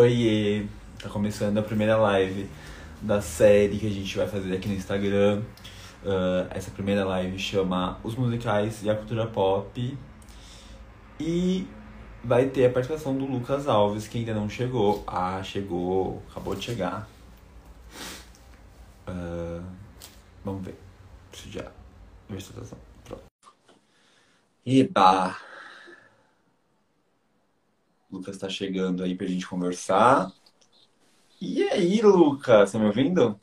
Oiê! Tá começando a primeira live da série que a gente vai fazer aqui no Instagram. Uh, essa primeira live chama Os Musicais e a Cultura Pop. E vai ter a participação do Lucas Alves, que ainda não chegou. Ah, chegou, acabou de chegar. Uh, vamos ver. Preciso já tá pronto. Eba! Lucas tá chegando aí pra gente conversar. E aí, Lucas, tá me ouvindo?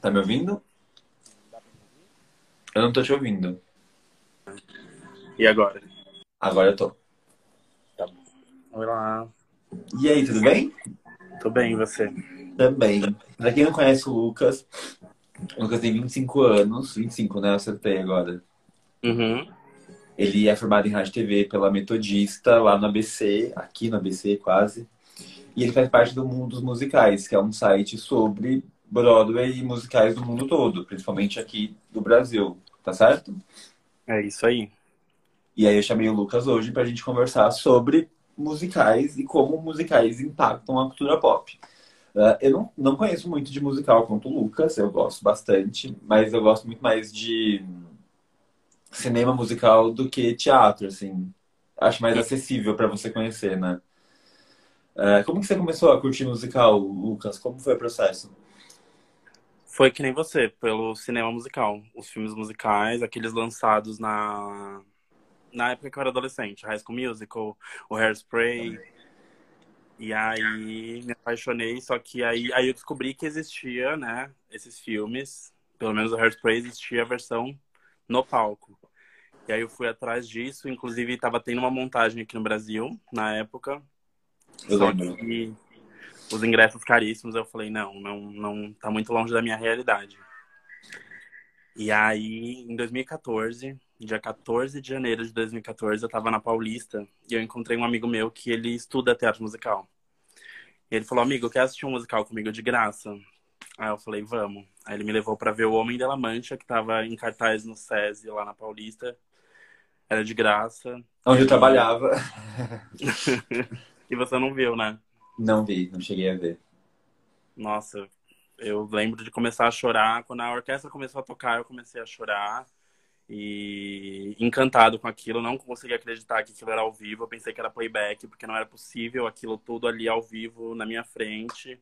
Tá me ouvindo? Eu não tô te ouvindo. E agora? Agora eu tô. Tá bom. Olá. E aí, tudo bem? Tô bem, e você? Também. Pra quem não conhece o Lucas, o Lucas tem 25 anos. 25, né? Eu acertei agora. Uhum. Ele é formado em rádio e TV pela Metodista, lá no ABC, aqui no ABC quase. E ele faz parte do Mundo dos Musicais, que é um site sobre Broadway e musicais do mundo todo, principalmente aqui do Brasil, tá certo? É isso aí. E aí eu chamei o Lucas hoje pra gente conversar sobre musicais e como musicais impactam a cultura pop. Uh, eu não, não conheço muito de musical quanto o Lucas, eu gosto bastante, mas eu gosto muito mais de cinema musical do que teatro, assim. Acho mais acessível para você conhecer, né? Uh, como que você começou a curtir musical, Lucas? Como foi o processo? Foi que nem você, pelo cinema musical. Os filmes musicais, aqueles lançados na na época que eu era adolescente, High School Musical, o Hairspray. E aí me apaixonei, só que aí, aí eu descobri que existia, né, esses filmes, pelo menos o Hairspray existia a versão no palco. E aí eu fui atrás disso, inclusive estava tendo uma montagem aqui no Brasil, na época. Eu só lembro. que os ingressos caríssimos, eu falei, não, não, não tá muito longe da minha realidade. E aí, em 2014, dia 14 de janeiro de 2014, eu tava na Paulista e eu encontrei um amigo meu que ele estuda teatro musical. E ele falou, amigo, quer assistir um musical comigo de graça? Aí eu falei, vamos. Aí ele me levou para ver o Homem de la Mancha, que tava em cartaz no SESI, lá na Paulista. Era de graça. Onde eu trabalhava. e você não viu, né? Não vi, não cheguei a ver. Nossa, eu lembro de começar a chorar. Quando a orquestra começou a tocar, eu comecei a chorar. E encantado com aquilo, não consegui acreditar que aquilo era ao vivo. Eu pensei que era playback, porque não era possível aquilo tudo ali ao vivo na minha frente.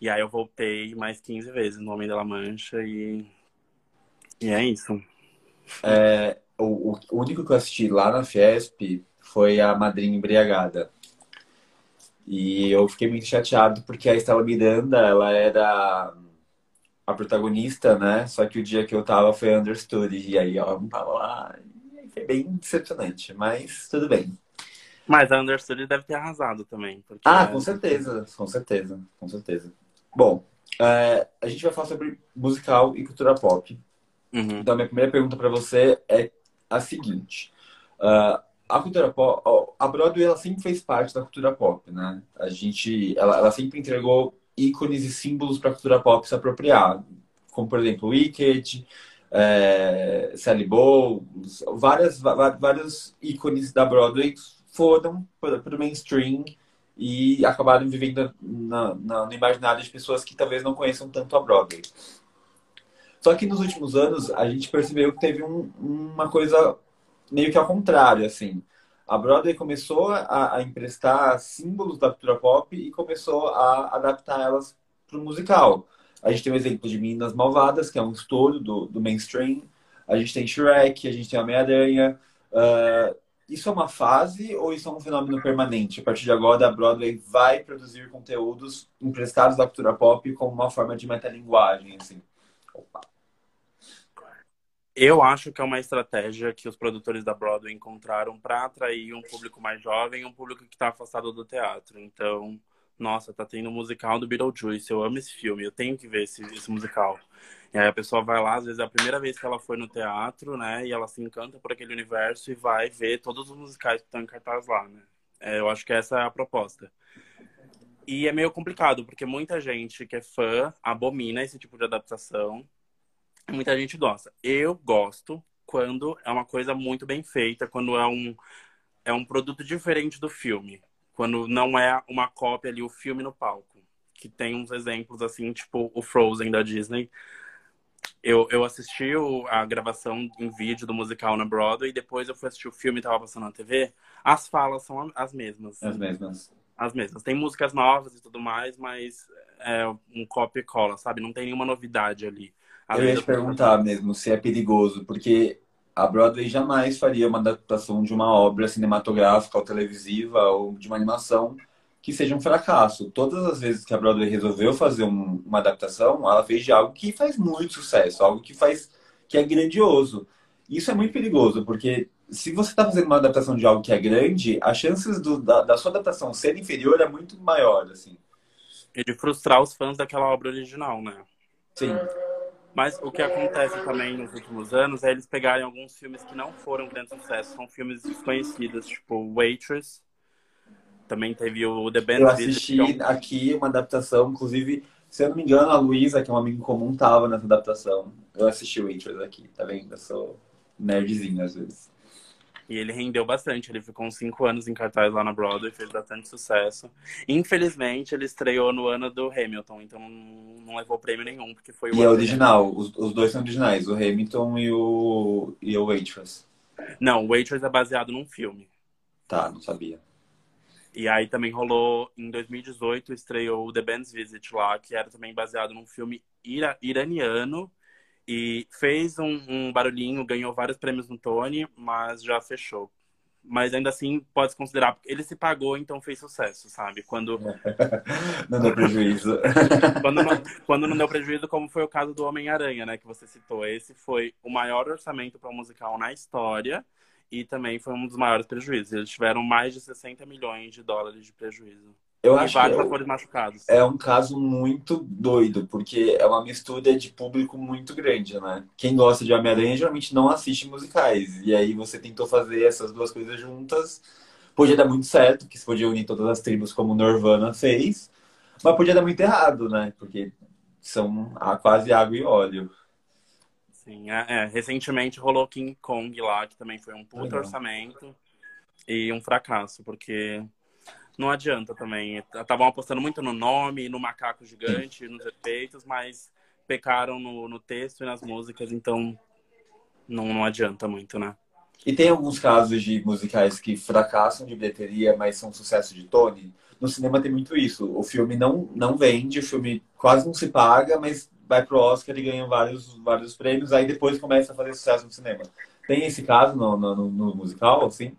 E aí eu voltei mais 15 vezes no Homem da La Mancha e. E é isso. É, o, o único que eu assisti lá na Fiesp foi a Madrinha Embriagada. E eu fiquei muito chateado porque a Estela Miranda, ela era a protagonista, né? Só que o dia que eu tava foi Understood. E aí ela não tava lá. Foi bem decepcionante, mas tudo bem. Mas a Understood deve ter arrasado também. Ah, é- com certeza, com certeza, com certeza. Bom, é, a gente vai falar sobre musical e cultura pop. Uhum. Então, minha primeira pergunta para você é a seguinte: Ah, a cultura pop, a Broadway ela sempre fez parte da cultura pop, né? A gente, ela, ela sempre entregou ícones e símbolos para a cultura pop se apropriar, como por exemplo Wicked, é, Sally Bowles, várias, vários ícones da Broadway foram para o mainstream e acabaram vivendo na, na- no imaginário de pessoas que talvez não conheçam tanto a Broadway. Só que nos últimos anos a gente percebeu que teve um- uma coisa meio que ao contrário, assim. A Broadway começou a, a emprestar símbolos da cultura pop e começou a adaptar elas para o musical. A gente tem o exemplo de Meninas Malvadas, que é um estouro do, do mainstream. A gente tem Shrek, a gente tem Homem-Aranha. Ah, isso é uma fase ou isso é um fenômeno permanente? A partir de agora, a Broadway vai produzir conteúdos emprestados da cultura pop como uma forma de metalinguagem, assim. Opa. Eu acho que é uma estratégia que os produtores da Broadway encontraram para atrair um público mais jovem, um público que está afastado do teatro. Então, nossa, tá tendo um musical do Beetlejuice. Eu amo esse filme, eu tenho que ver esse, esse musical. E aí a pessoa vai lá, às vezes é a primeira vez que ela foi no teatro, né? E ela se encanta por aquele universo e vai ver todos os musicais que estão em cartaz lá, né? É, eu acho que essa é a proposta. E é meio complicado, porque muita gente que é fã abomina esse tipo de adaptação. Muita gente gosta. Eu gosto, quando é uma coisa muito bem feita, quando é um, é um produto diferente do filme. Quando não é uma cópia ali, o filme no palco. Que tem uns exemplos assim, tipo o Frozen da Disney. Eu, eu assisti a gravação em vídeo do musical na Broadway e depois eu fui assistir o filme e tava passando na TV. As falas são as mesmas. As mesmas. As mesmas. Tem músicas novas e tudo mais, mas é um copy e cola, sabe? Não tem nenhuma novidade ali. Eu ia te perguntar mesmo se é perigoso, porque a Broadway jamais faria uma adaptação de uma obra cinematográfica ou televisiva ou de uma animação que seja um fracasso. Todas as vezes que a Broadway resolveu fazer um, uma adaptação, ela fez de algo que faz muito sucesso, algo que faz que é grandioso. Isso é muito perigoso, porque se você está fazendo uma adaptação de algo que é grande, as chances do, da, da, sua adaptação ser inferior é muito maior, assim. E de frustrar os fãs daquela obra original, né? Sim. Mas o que acontece também nos últimos anos é eles pegarem alguns filmes que não foram grande sucesso, são filmes desconhecidos, tipo Waitress. Também teve o The Band Eu assisti Visit, aqui uma adaptação, inclusive, se eu não me engano, a Luísa, que é um amigo comum, tava nessa adaptação. Eu assisti Waitress aqui, tá vendo? Eu sou nerdzinho às vezes. E ele rendeu bastante. Ele ficou uns cinco anos em cartaz lá na Broadway, fez bastante sucesso. Infelizmente, ele estreou no ano do Hamilton, então não levou prêmio nenhum, porque foi o. E é original, os, os, dois são originais, o Hamilton e o, e o Waitress. Não, o Waitress é baseado num filme. Tá, não sabia. E aí também rolou, em 2018, estreou The Band's Visit lá, que era também baseado num filme ira iraniano e fez um, um, barulhinho, ganhou vários prêmios no Tony, mas já fechou. Mas ainda assim, pode se considerar, ele se pagou, então fez sucesso, sabe? Quando. não deu prejuízo. quando, não, quando não deu prejuízo, como foi o caso do Homem-Aranha, né? Que você citou. Esse foi o maior orçamento para um musical na história e também foi um dos maiores prejuízos. Eles tiveram mais de 60 milhões de dólares de prejuízo. Eu acho vários que é atores machucados. É um caso muito doido, porque é uma mistura de público muito grande, né? Quem gosta de Homem-Aranha geralmente não assiste musicais. E aí você tentou fazer essas duas coisas juntas. Podia dar muito certo, que se podia unir todas as tribos como Nirvana fez. Mas podia dar muito errado, né? Porque são quase água e óleo. Sim, é, é, recentemente rolou King Kong lá, que também foi um puto orçamento e um fracasso, porque não adianta também. Estavam apostando muito no nome, no macaco gigante, nos efeitos, mas pecaram no, no texto e nas músicas, então não, não adianta muito, né? E tem alguns casos de musicais que fracassam de bilheteria, mas são sucesso de Tony. No cinema tem muito isso. O filme não, não vende, o filme quase não se paga, mas vai pro Oscar e ganha vários, vários prêmios, aí depois começa a fazer sucesso no cinema. Tem esse caso no, no, no musical, assim?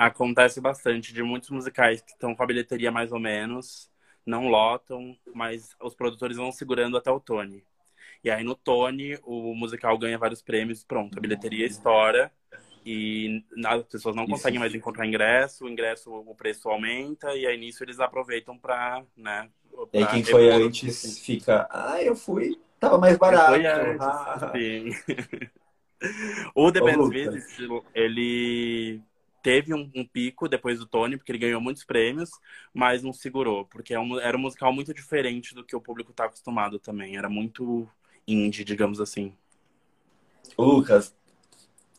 Acontece bastante de muitos musicais que estão com a bilheteria mais ou menos, não lotam, mas os produtores vão segurando até o Tony. E aí no Tony, o musical ganha vários prêmios, pronto, a bilheteria estoura e as pessoas não conseguem mais encontrar ingresso, o ingresso, o preço aumenta e aí nisso eles aproveitam para, né? Pra e aí quem foi antes assim. fica, ah, eu fui, tava mais barato. Foi antes, ah. sim. o The Band's Visit, ele teve um, um, pico depois do Tony, porque ele ganhou muitos prêmios, mas não segurou, porque é era um musical muito diferente do que o público está acostumado também. Era muito indie, digamos assim. Lucas,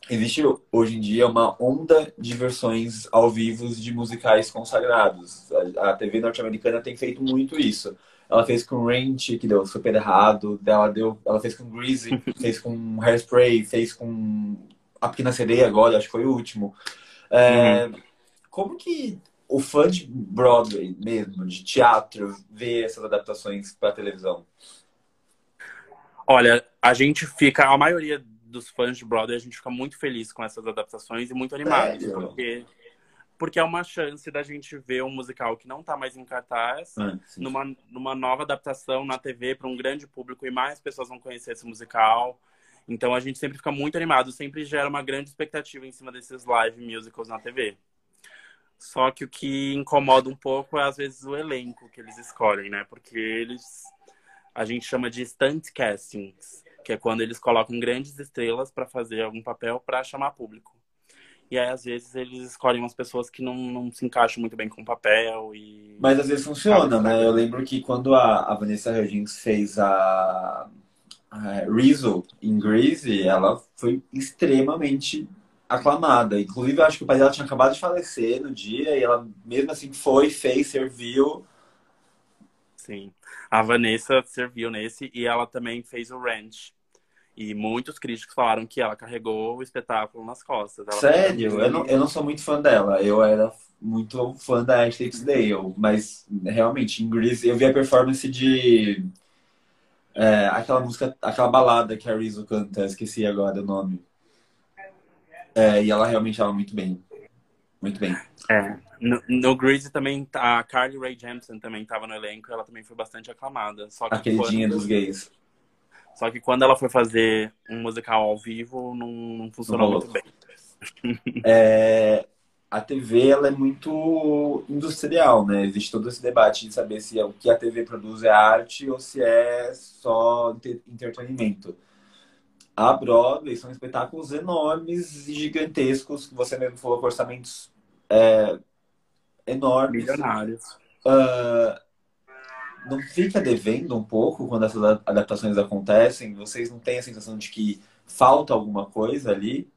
existe hoje em dia uma onda de versões ao vivo de musicais consagrados. A, a TV norte-americana tem feito muito isso. Ela fez com Ranch, que deu super errado. Ela, deu, ela fez com Greasy, fez com Hairspray, fez com A Pequena Sereia agora, acho que foi o último. É, uhum. Como que o fã de Broadway mesmo, de teatro, vê essas adaptações para televisão? Olha, a gente fica, a maioria dos fãs de Broadway, a gente fica muito feliz com essas adaptações e muito animado, porque porque é uma chance da gente ver um musical que não está mais em cartaz, ah, numa, numa nova adaptação na TV para um grande público e mais pessoas vão conhecer esse musical. Então a gente sempre fica muito animado, sempre gera uma grande expectativa em cima desses live musicals na TV. Só que o que incomoda um pouco é às vezes o elenco que eles escolhem, né? Porque eles a gente chama de stunt castings, que é quando eles colocam grandes estrelas para fazer algum papel para chamar público. E aí, às vezes, eles escolhem umas pessoas que não, não se encaixam muito bem com o papel. E... Mas às vezes funciona, né? Eu lembro que quando a, a Vanessa Hudgens fez a é, Rizzo em Grease, ela foi extremamente aclamada. Inclusive, eu acho que o pai dela tinha acabado de falecer no dia e ela mesmo assim foi, fez, serviu. Sim. A Vanessa serviu nesse e ela também fez o Ranch. E muitos críticos falaram que ela carregou o espetáculo nas costas. Ela Sério? Eu não, eu não sou muito fã dela. Eu era muito fã da Ashley Tisdale. Mas, realmente, em Grease, eu vi a performance de... É, aquela música, aquela balada que a Rizzo canta. Esqueci agora o nome. É, e ela realmente estava muito bem. Muito bem. É. No, no Grease também, a Carly Rae Jepsen também estava no elenco. Ela também foi bastante aclamada. Só que a queridinha quando... dos gays. Só que quando ela foi fazer um musical ao vivo, não, não funcionou Não muito bem. É, a TV ela é muito industrial, né? Existe todo esse debate de saber se o que a TV produz é arte ou se é só entre- entretenimento. A Broadway são espetáculos enormes e gigantescos, que você mesmo falou com orçamentos é, enormes. Milionários. Ah, não fica devendo um pouco quando essas adaptações acontecem? Vocês não têm a sensação de que falta alguma coisa ali?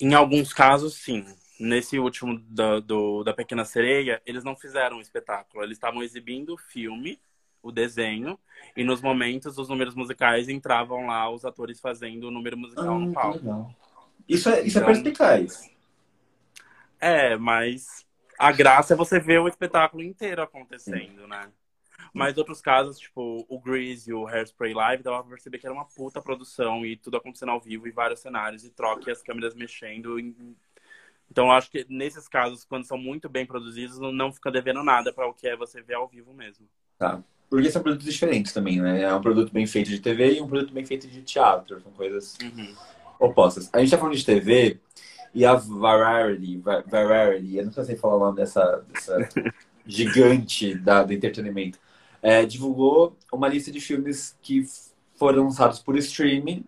Em alguns casos, sim. Nesse último da, do, da Pequena Sereia, eles não fizeram um espetáculo. Eles estavam exibindo o filme, o desenho, e nos momentos, os números musicais entravam lá os atores fazendo o número musical no Ah, que palco. Isso é, isso é Então- perspicaz. É, mas a graça é você ver o espetáculo inteiro acontecendo, né? Mas outros casos, tipo o Grease e o Hairspray Live, dava pra perceber que era uma puta produção e tudo acontecendo ao vivo em vários cenários e troca e as câmeras mexendo. Então eu acho que nesses casos, quando são muito bem produzidos, não, fica devendo nada para o que é você ver ao vivo mesmo. Tá. Porque são produtos diferentes também, né? É um produto bem feito de TV e um produto bem feito de teatro. São coisas opostas. A gente tá falando de TV e a Variety, Va- Variety, eu não sei falar o nome dessa, dessa gigante da, do entretenimento, é, divulgou uma lista de filmes que foram lançados por streaming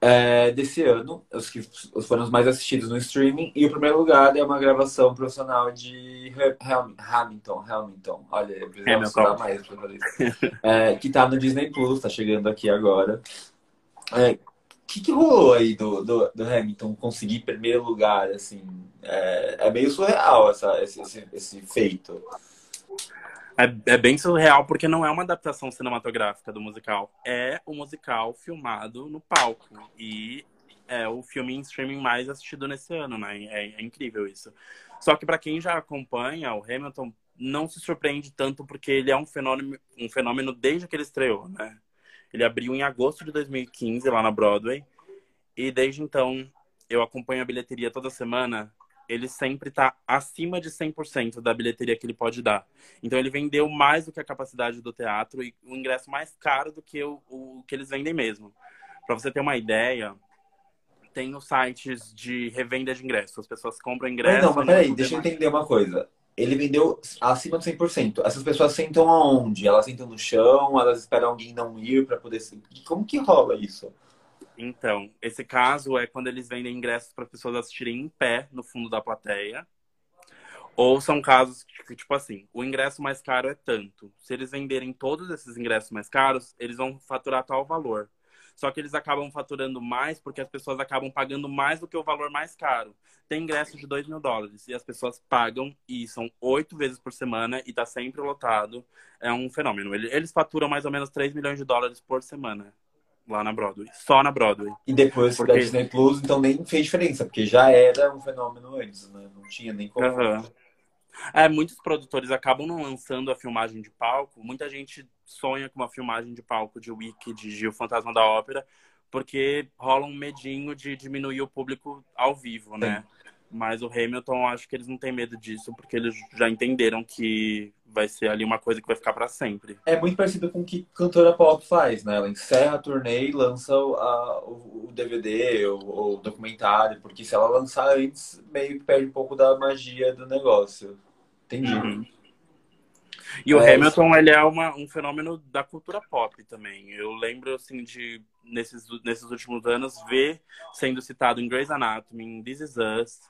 é, desse ano, os que foram os mais assistidos no streaming, e o primeiro lugar é uma gravação profissional de Ham- Hamilton, Hamilton, olha, Hamilton. estudar mais. É, que tá no Disney Plus, tá chegando aqui agora. É, o que, que rolou aí do, do, do Hamilton conseguir primeiro lugar, assim? É, é meio surreal essa, esse, esse, esse feito. É, é bem surreal porque não é uma adaptação cinematográfica do musical. É o musical filmado no palco. E é o filme em streaming mais assistido nesse ano, né? É, é incrível isso. Só que para quem já acompanha, o Hamilton não se surpreende tanto porque ele é um fenômeno, um fenômeno desde que ele estreou, né? Ele abriu em agosto de 2015 lá na Broadway. E desde então eu acompanho a bilheteria toda semana. Ele sempre tá acima de 100% da bilheteria que ele pode dar. Então ele vendeu mais do que a capacidade do teatro e o ingresso mais caro do que o, o que eles vendem mesmo. Para você ter uma ideia, tem os sites de revenda de ingressos. As pessoas compram ingresso. Mas não, mas e peraí, deixa eu entender uma coisa. Ele vendeu acima de 100%. Essas pessoas sentam aonde? Elas sentam no chão? Elas esperam alguém não ir para poder... Como que rola isso? Então, esse caso é quando eles vendem ingressos para pessoas assistirem em pé no fundo da plateia. Ou são casos que, tipo assim, o ingresso mais caro é tanto. Se eles venderem todos esses ingressos mais caros, eles vão faturar tal valor. Só que eles acabam faturando mais porque as pessoas acabam pagando mais do que o valor mais caro. Tem ingresso de 2 mil dólares e as pessoas pagam e são oito vezes por semana e tá sempre lotado. É um fenômeno. Ele- Eles faturam mais ou menos 3 milhões de dólares por semana lá na Broadway. Só na Broadway. E depois Porque- da Disney Plus, então nem fez diferença, porque já era um fenômeno antes, né? Não tinha nem como. Aham. É, muitos produtores acabam não lançando a filmagem de palco. Muita gente sonha com uma filmagem de palco de Wicked, de O Fantasma da Ópera, porque rola um medinho de diminuir o público ao vivo, né? Mas o Hamilton, acho que eles não têm medo disso, porque eles já entenderam que vai ser ali uma coisa que vai ficar para sempre. É muito parecido com o que cantora pop faz, né? Ela encerra a turnê e lança o, a- o- o DVD ou o documentário, porque se ela lançar antes, meio que perde um pouco da magia do negócio. Entendi. Uhum. E o É, Hamilton, ele é uma, um fenômeno da cultura pop também. Eu lembro, assim, de, nesses, nesses últimos anos, ver sendo citado em Grey's Anatomy, em This Is Us.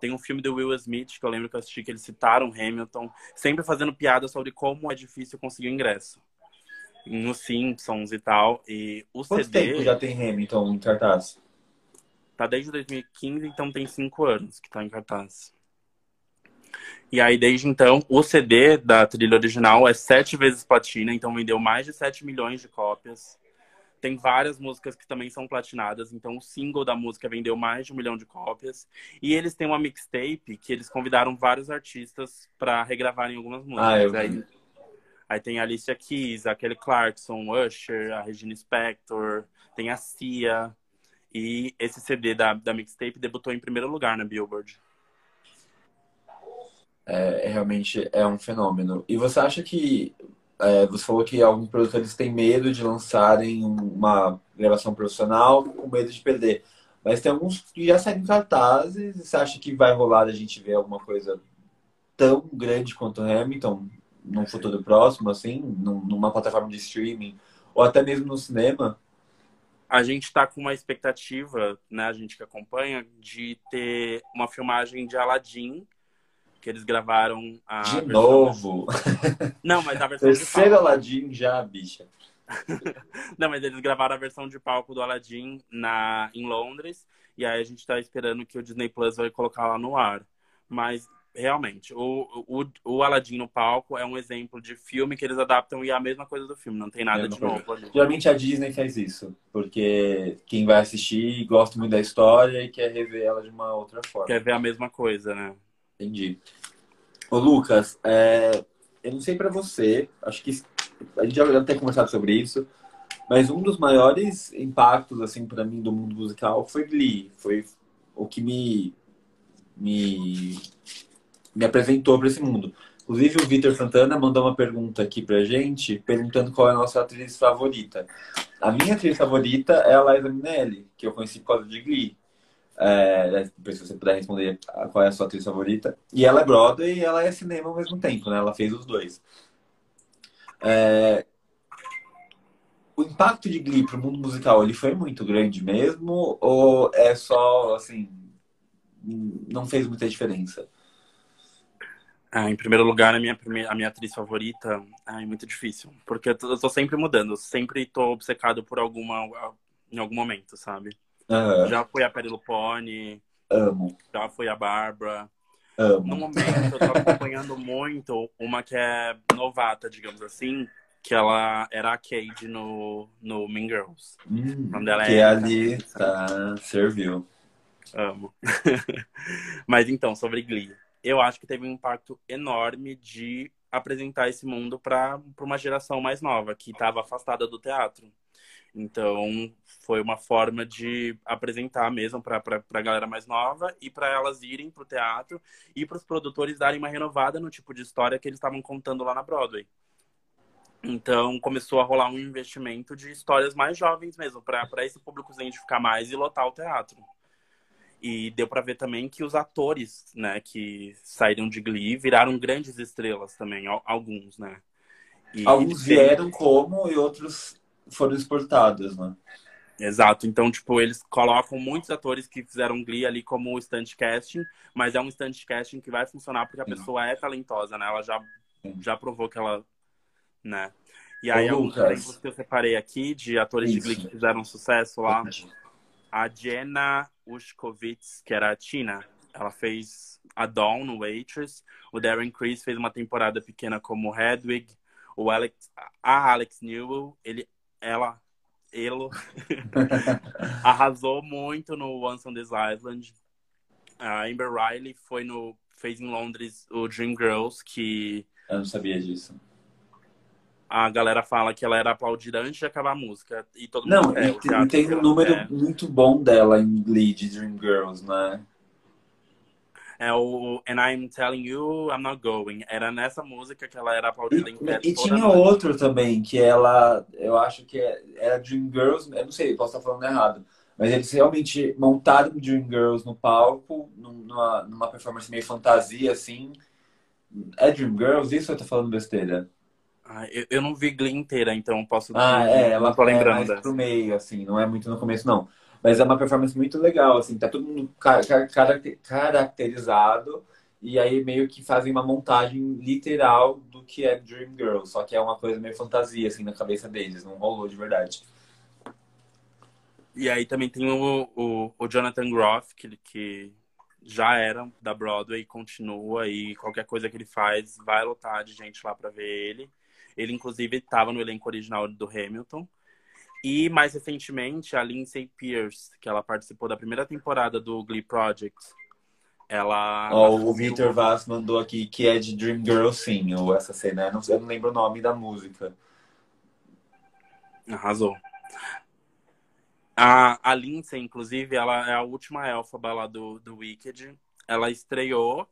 Tem um filme do Will Smith, que eu lembro que eu assisti, que eles citaram Hamilton, sempre fazendo piada sobre como é difícil conseguir ingresso. nos Simpsons e tal. E o Quanto CD tempo já tem Hamilton em cartaz? tá desde 2015, então tem cinco anos que tá em cartaz. E aí, desde então, o CD da trilha original é sete vezes platina, então vendeu mais de 7 milhões de cópias. Tem várias músicas que também são platinadas, então o single da música vendeu mais de um milhão de cópias. E eles têm uma mixtape que eles convidaram vários artistas para regravarem algumas músicas. Ah, eu aí, aí tem a Alicia Keys, a Kelly Clarkson, Usher, a Regina Spektor, tem a Cia. E esse CD da, da mixtape debutou em primeiro lugar na Billboard. É, realmente é um fenômeno. E você acha que é, você falou que alguns produtores têm medo de lançarem uma gravação profissional com medo de perder. Mas tem alguns que já saem em cartazes. Você acha que vai rolar a gente ver alguma coisa tão grande quanto Hamilton num futuro próximo, assim, num- numa plataforma de streaming, ou até mesmo no cinema? A gente está com uma expectativa, né, a gente que acompanha, de ter uma filmagem de Aladdin, que eles gravaram a De versão- novo. Não, mas a versão de Terceiro palco. Aladdin já, bicha. Não, mas eles gravaram a versão de palco do Aladdin na, em Londres. E aí a gente tá esperando que o Disney Plus vai colocar lá no ar. Mas, realmente, o, o, o Aladdin no palco é um exemplo de filme que eles adaptam e é a mesma coisa do filme. Não tem nada Mesma de novo ali. Geralmente a Disney faz isso, porque quem vai assistir gosta muito da história e quer rever ela de uma outra forma. Quer ver a mesma coisa, né? Entendi. Ô, Lucas, é, eu não sei pra você, acho que a gente já deve ter conversado sobre isso, mas um dos maiores impactos, assim, para mim do mundo musical foi Glee. Foi o que me, me, me apresentou para esse mundo. Inclusive, o Vitor Santana mandou uma pergunta aqui pra gente, perguntando qual é a nossa atriz favorita. A minha atriz favorita é a Liza Minnelli, que eu conheci por causa de Glee. É, depois, se você puder responder qual é a sua atriz favorita. E ela é Broadway e ela é cinema ao mesmo tempo, né? Ela fez os dois. É, o impacto de Glee pro mundo musical, ele foi muito grande mesmo? Ou é só, assim, não fez muita diferença? Ah, em primeiro lugar, a minha, a minha atriz favorita ah, é muito difícil. Porque eu tô, eu tô sempre mudando. Sempre tô obcecado por alguma... Em algum momento, sabe? Aham, Já foi a Perry Lupone, amo, já foi a Bárbara. No amo. momento, eu tô acompanhando muito uma que é novata, digamos assim, que ela era a Cade no, no Mean Girls. Hum, é que Erika. ali tá, serviu. Amo. Mas então, sobre Glee. Eu acho que teve um impacto enorme de apresentar esse mundo para uma geração mais nova, que estava afastada do teatro. Então, foi uma forma de apresentar mesmo para a galera mais nova e para elas irem para o teatro e para os produtores darem uma renovada no tipo de história que eles estavam contando lá na Broadway. Então, começou a rolar um investimento de histórias mais jovens mesmo, para esse público se identificar mais e lotar o teatro. E deu para ver também que os atores, né, que saíram de Glee viraram grandes estrelas também, al- alguns, né? E Alguns vieram como e outros foram exportados, né? Exato. Então, tipo, eles colocam muitos atores que fizeram Glee ali como stunt casting, mas é um stunt casting que vai funcionar porque a Sim. pessoa é talentosa, né? Ela já, Sim. já provou que ela, né? E aí, alguns exemplos que eu separei aqui de atores de Glee Isso. que fizeram sucesso lá. A Jenna Ushkovitz, que era a Tina, ela fez a Dawn no Waitress. O Darren Criss fez uma temporada pequena como Hedwig. O Alex, a Alex Newell, ele, ela, ele arrasou muito no Once on This Island. A Amber Riley foi no, fez em Londres o Dream Girls, que Eu não sabia disso. a galera fala que ela era aplaudida antes de acabar a música. E todo Não, mundo é, e, e tem um número muito bom dela em Glee de Dreamgirls, né? É o And I'm Telling You I'm Not Going. Era nessa música que ela era aplaudida em pé e tinha noite. outro também, que ela, eu acho que é- era Dreamgirls, eu não sei, posso estar falando errado, mas eles realmente montaram Dreamgirls no palco, num- numa, numa performance meio fantasia, assim. É Dreamgirls? Isso ou eu tô falando besteira? Ah, eu, eu não vi Glee inteira, então posso. Ah, é, ela não tô é lembrando mais dessa. pro meio, assim, não é muito no começo, não. Mas é uma performance muito legal, assim, tá todo mundo ca- ca- caracte- caracterizado E aí meio que fazem uma montagem literal do que é Dream Girl. Só que é uma coisa meio fantasia, assim, na cabeça deles. Não rolou de verdade. E aí também tem o, o, o Jonathan Groff, que, que já era da Broadway, continua e qualquer coisa que ele faz vai lotar de gente lá para ver ele. Ele, inclusive, estava no elenco original do Hamilton. E mais recentemente, a Lindsay Pierce, que ela participou da primeira temporada do Glee Project. Ela. Oh, o Victor Vaz mandou aqui que é de Dream Girl, sim, ou essa cena. Eu não, eu não lembro o nome da música. Arrasou. A, a Lindsay, inclusive, ela é a última elfaba lá do, do Wicked. Ela estreou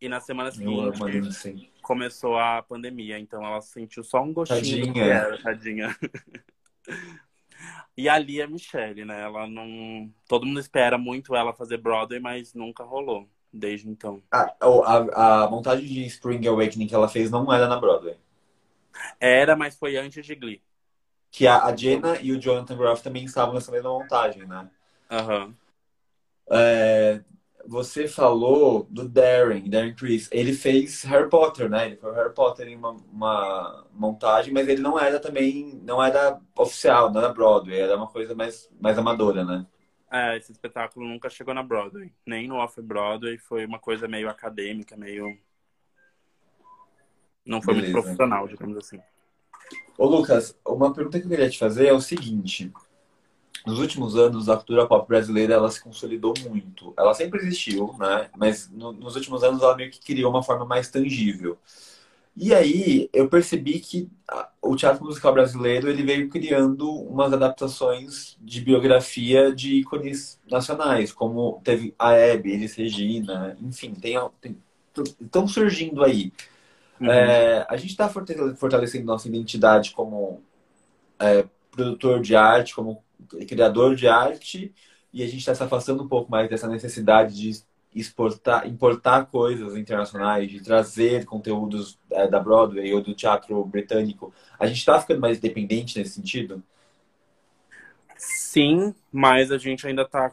e na semana seguinte começou a pandemia. Então ela sentiu só um gostinho tadinha. Era, tadinha. e a Lia Michelle, né? Ela não. Todo mundo espera muito ela fazer Broadway, mas nunca rolou desde então. A, a, a montagem de Spring Awakening que ela fez não era na Broadway. Era, mas foi antes de Glee que a, a Jenna e o Jonathan Groff também estavam nessa mesma montagem, né? Aham. Uhum. É, você falou do Darren, Darren Chris. Ele fez Harry Potter, né? Ele foi Harry Potter em uma, uma, montagem, mas ele não era também, não era oficial, não era Broadway, era uma coisa mais, mais amadora, né? É, esse espetáculo nunca chegou na Broadway, nem no Off-Broadway, foi uma coisa meio acadêmica, meio. Não foi Beleza. muito profissional, digamos assim. Ô, Lucas, uma pergunta que eu queria te fazer é o seguinte. Nos últimos anos, a cultura pop brasileira ela se consolidou muito. Ela sempre existiu, né? Mas no, nos últimos anos ela meio que criou uma forma mais tangível. E aí eu percebi que o teatro musical brasileiro ele veio criando umas adaptações de biografia de ícones nacionais, como teve a Hebe, Elis Regina, enfim, tem, tem, estão surgindo aí. Uhum. É, a gente está fortalecendo nossa identidade como é, produtor de arte, como criador de arte, e a gente está se afastando um pouco mais dessa necessidade de exportar, importar coisas internacionais, de trazer conteúdos é, da Broadway ou do teatro britânico. A gente está ficando mais independente nesse sentido? Sim, mas a gente ainda está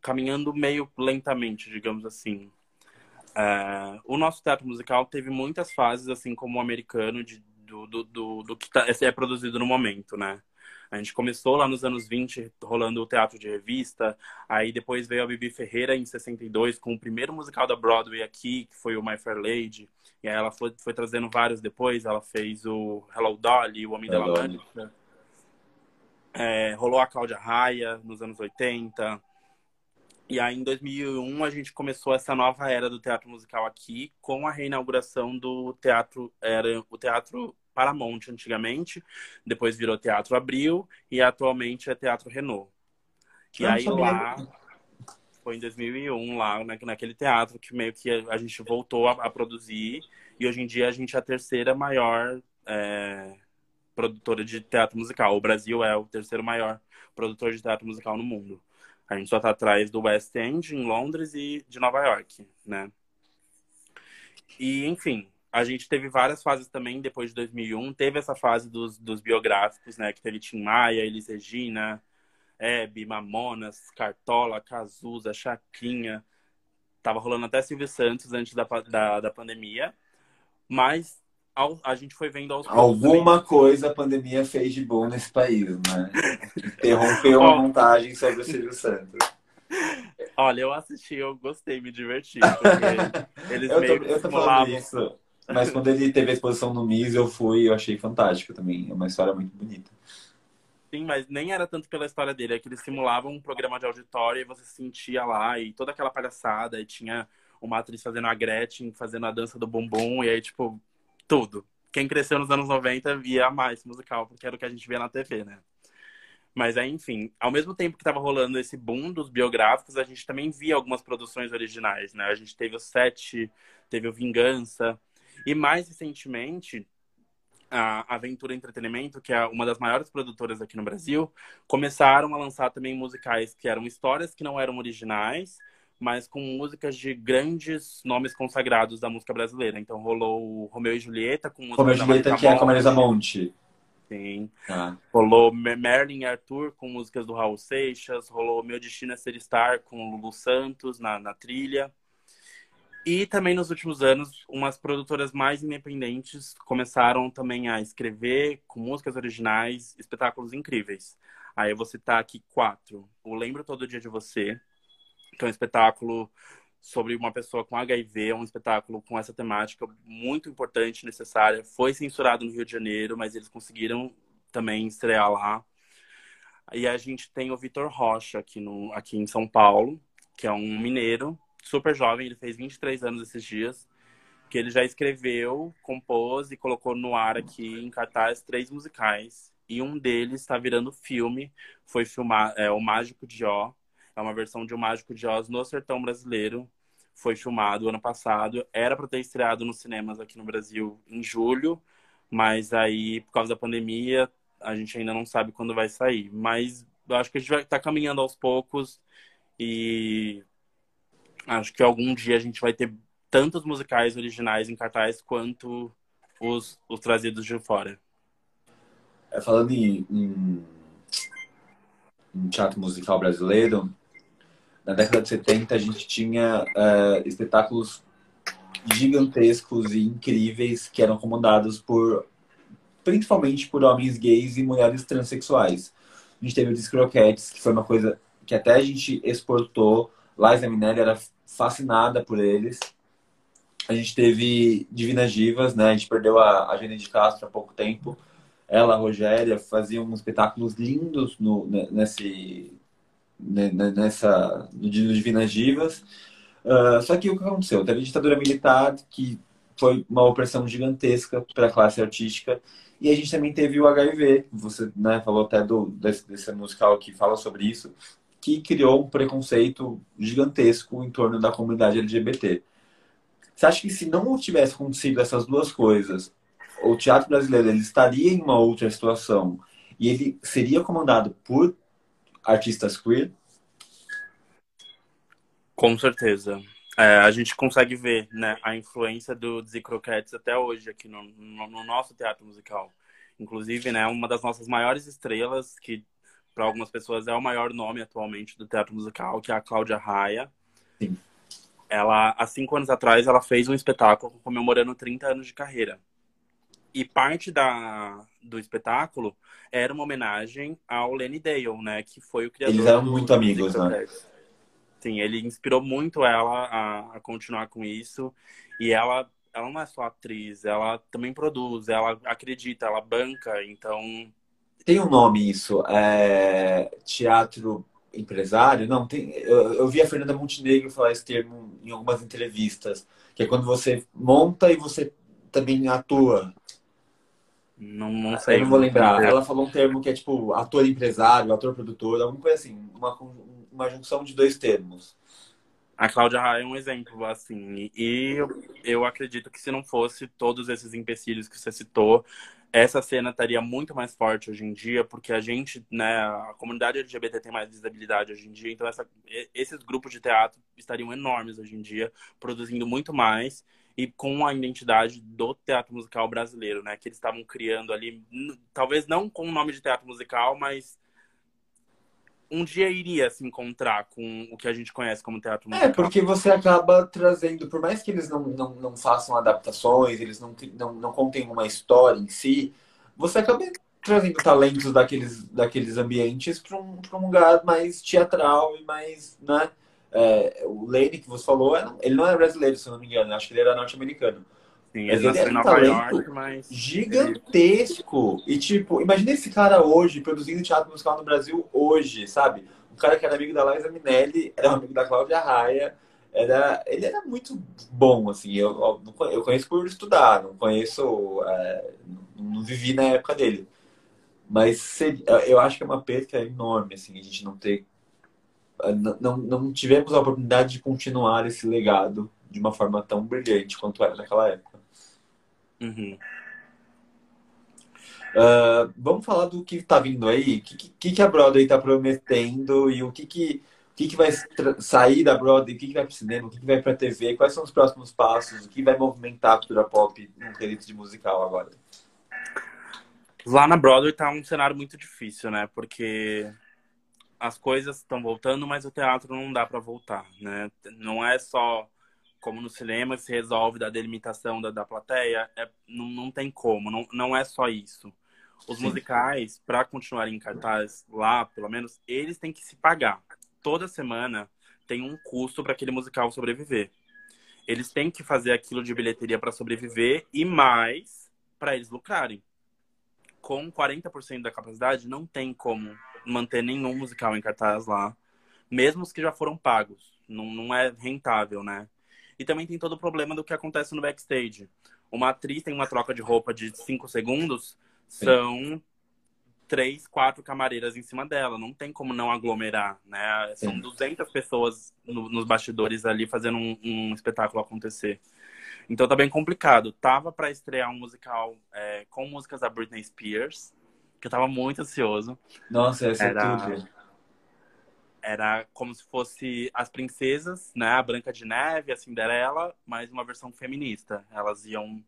caminhando meio lentamente, digamos assim. Uh, o nosso teatro musical teve muitas fases, assim como o americano, de, do, do, do, do que tá, é produzido no momento, né? A gente começou lá nos anos 20, rolando o teatro de revista. Aí depois veio a Bibi Ferreira em 62, com o primeiro musical da Broadway aqui, que foi o My Fair Lady. E aí ela foi, foi trazendo vários depois. Ela fez o Hello Dolly, o Homem Hello. da Mancha. É, rolou a Cláudia Raia nos anos 80. E aí, em 2001, a gente começou essa nova era do teatro musical aqui, com a reinauguração do teatro, era o Teatro Paramount antigamente, depois virou Teatro Abril e atualmente é Teatro Renault. E aí lá, foi em 2001, lá naquele teatro, que meio que a gente voltou a, a produzir, e hoje em dia a gente é a terceira maior é, produtora de teatro musical. O Brasil é o terceiro maior produtor de teatro musical no mundo. A gente só tá atrás do West End, em Londres, e de Nova York, né? E, enfim, a gente teve várias fases também depois de 2001. Teve essa fase dos, dos biográficos, né? Que teve Tim Maia, Elis Regina, Hebe, Mamonas, Cartola, Cazuza, Chacrinha. Tava rolando até Silvio Santos antes da, da, da pandemia. Mas a gente foi vendo aos Alguma coisa a pandemia fez de bom nesse país, né? Interrompeu a montagem sobre o Silvio Santos. Olha, eu assisti, eu gostei, me diverti. Porque eles eu meio tô, eu tô falando isso. Mas quando ele teve a exposição no MIS, eu fui eu achei fantástico também. É uma história muito bonita. Sim, mas nem era tanto pela história dele, é que eles simulavam um programa de auditório e você sentia lá, e toda aquela palhaçada, e tinha uma atriz fazendo a Gretchen, fazendo a dança do bumbum, e aí, tipo, tudo. Quem cresceu nos anos 90 via mais musical, porque era o que a gente via na TV, né? Mas aí, enfim, ao mesmo tempo que estava rolando esse boom dos biográficos, a gente também via algumas produções originais, né? A gente teve o Sete, teve o Vingança, e mais recentemente, a Aventura Entretenimento, que é uma das maiores produtoras aqui no Brasil, começaram a lançar também musicais que eram histórias que não eram originais, mas com músicas de grandes nomes consagrados da música brasileira. Então rolou o Romeu e Julieta com música Romeu e Julieta, que é com a Marisa Monte. Sim. Ah. Rolou Merlin e Arthur com músicas do Raul Seixas. Rolou Meu Destino é Ser Star com Lulu Santos na, na trilha. E também nos últimos anos, umas produtoras mais independentes começaram também a escrever com músicas originais, espetáculos incríveis. Aí eu vou citar aqui quatro. O Lembro Todo Dia de Você, que é um espetáculo sobre uma pessoa com HIV, um espetáculo com essa temática muito importante, necessária. Foi censurado no Rio de Janeiro, mas eles conseguiram também estrear lá. E a gente tem o Vitor Rocha aqui, no, aqui em São Paulo, que é um mineiro, super jovem, ele fez 23 anos esses dias, que ele já escreveu, compôs e colocou no ar aqui em cartaz três musicais. E um deles está virando filme, foi filmar é, O Mágico de Ó, é uma versão de O Mágico de Oz no sertão brasileiro. Foi filmado ano passado. Era para ter estreado nos cinemas aqui no Brasil em julho, mas aí, por causa da pandemia, a gente ainda não sabe quando vai sair. Mas eu acho que a gente vai estar tá caminhando aos poucos e acho que algum dia a gente vai ter tantos musicais originais em cartaz quanto os, os trazidos de fora. É, falando em, em, em, teatro musical brasileiro, na década de 70 a gente tinha uh, espetáculos gigantescos e incríveis que eram comandados por principalmente por homens gays e mulheres transexuais. A gente teve o Discroquettes, que foi uma coisa que até a gente exportou. Liza Minelli era fascinada por eles. A gente teve Divinas Divas, né? A gente perdeu a, a Gene de Castro há pouco tempo. Ela, a Rogéria, faziam espetáculos lindos no, nesse, nessa, no Divinas Divas. Uh, só que o que aconteceu? Teve ditadura militar, que foi uma opressão gigantesca para a classe artística. E a gente também teve o HIV, você né, falou até do, desse, desse musical que fala sobre isso, que criou um preconceito gigantesco em torno da comunidade LGBT. Você acha que se não tivesse acontecido essas duas coisas, o teatro brasileiro ele estaria em uma outra situação e ele seria comandado por artistas queer? Com certeza. É, a gente consegue ver né, a influência do Dizzy Croquettes até hoje aqui no, no, no, nosso teatro musical. Inclusive, né, uma das nossas maiores estrelas, que para algumas pessoas é o maior nome atualmente do teatro musical, que é a Cláudia Raia. Sim. Ela, há cinco anos atrás, ela fez um espetáculo comemorando 30 anos de carreira. E parte da, do espetáculo era uma homenagem ao Lenny Dale, né? Que foi o criador. Eles eram muito amigos, né? Sim, ele inspirou muito ela a, a, continuar com isso. E ela, ela não é só atriz, ela também produz, ela acredita, ela banca, então. Tem um nome isso, é... teatro empresário? Não, tem. Eu, eu vi a Fernanda Montenegro falar esse termo em algumas entrevistas, que é quando você monta e você também atua. Não, não sei. Eu não vou lembrar. Ela falou um termo que é tipo ator empresário, ator produtor, alguma coisa assim. Uma, uma junção de dois termos. A Cláudia Raia é um exemplo, assim. E eu, eu acredito que se não fosse todos esses empecilhos que você citou, essa cena estaria muito mais forte hoje em dia, porque a gente, né, a comunidade LGBT tem mais visibilidade hoje em dia, então essa, esses grupos de teatro estariam enormes hoje em dia, produzindo muito mais e com a identidade do teatro musical brasileiro, né, que eles estavam criando ali, talvez não com o nome de teatro musical, mas um dia iria se encontrar com o que a gente conhece como teatro é, musical. É, porque você acaba trazendo, por mais que eles não, não, não façam adaptações, eles não, não, não contem uma história em si, você acaba trazendo talentos daqueles, daqueles ambientes para um, um lugar mais teatral e mais, né? É, o Lane que você falou, ele não é brasileiro, se eu não me engano, acho que ele era norte-americano. Sim, ele é um talento York, mas... gigantesco. E, tipo, imagina esse cara hoje, produzindo teatro musical no Brasil hoje, sabe? Um cara que era amigo da Liza Minelli, era amigo da Cláudia Raia. Era, ele era muito bom, assim. Eu, eu conheço por estudar, não conheço. É, não vivi na época dele. Mas seria, eu acho que é uma perca enorme, assim, a gente não ter. Não, não, não tivemos a oportunidade de continuar esse legado de uma forma tão brilhante quanto era naquela época. Uhum. Uh, vamos falar do que está vindo aí. O que, que, que, a Broadway está prometendo e o que, que, que, que vai sair da Broadway, o que, que vai para o cinema, o que, que vai para a TV, quais são os próximos passos, o que vai movimentar a cultura pop no quesito de musical agora? Lá na Broadway está um cenário muito difícil, né? Porque as coisas estão voltando, mas o teatro não dá para voltar, né? Não é só como no cinema se resolve da delimitação da, da plateia, é, não, não tem como, não, não é só isso. Os Sim. musicais, para continuarem em cartaz lá, pelo menos, eles têm que se pagar. Toda semana tem um custo para aquele musical sobreviver. Eles têm que fazer aquilo de bilheteria para sobreviver e mais para eles lucrarem. Com 40% da capacidade, não tem como manter nenhum musical em cartaz lá, mesmo os que já foram pagos. Não, não é rentável, né? E também tem todo o problema do que acontece no backstage. Uma atriz tem uma troca de roupa de 5 segundos, são três, quatro camareiras em cima dela. Não tem como não aglomerar, né? São Sim. 200 pessoas no, nos bastidores ali fazendo um, um, espetáculo acontecer. Então tá bem complicado. Tava para estrear um musical é, com músicas da Britney Spears, que eu tava muito ansioso. Nossa, essa Era... é tudo era como se fosse as princesas, né? A Branca de Neve, a Cinderela, mas uma versão feminista. Elas iam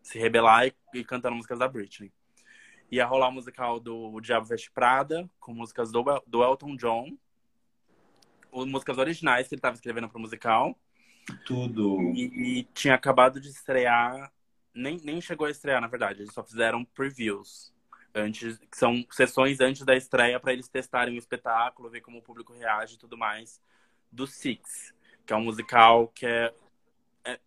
se rebelar e, e cantando músicas da Britney. Ia rolar o musical do Diabo Veste Prada, com músicas do, do Elton John. Músicas originais que ele estava escrevendo para o musical. Tudo. E, e, tinha acabado de estrear. Nem, nem chegou a estrear, na verdade. Eles só fizeram previews antes, que são sessões antes da estreia para eles testarem o espetáculo, ver como o público reage e tudo mais, do Six, que é um musical que é, é,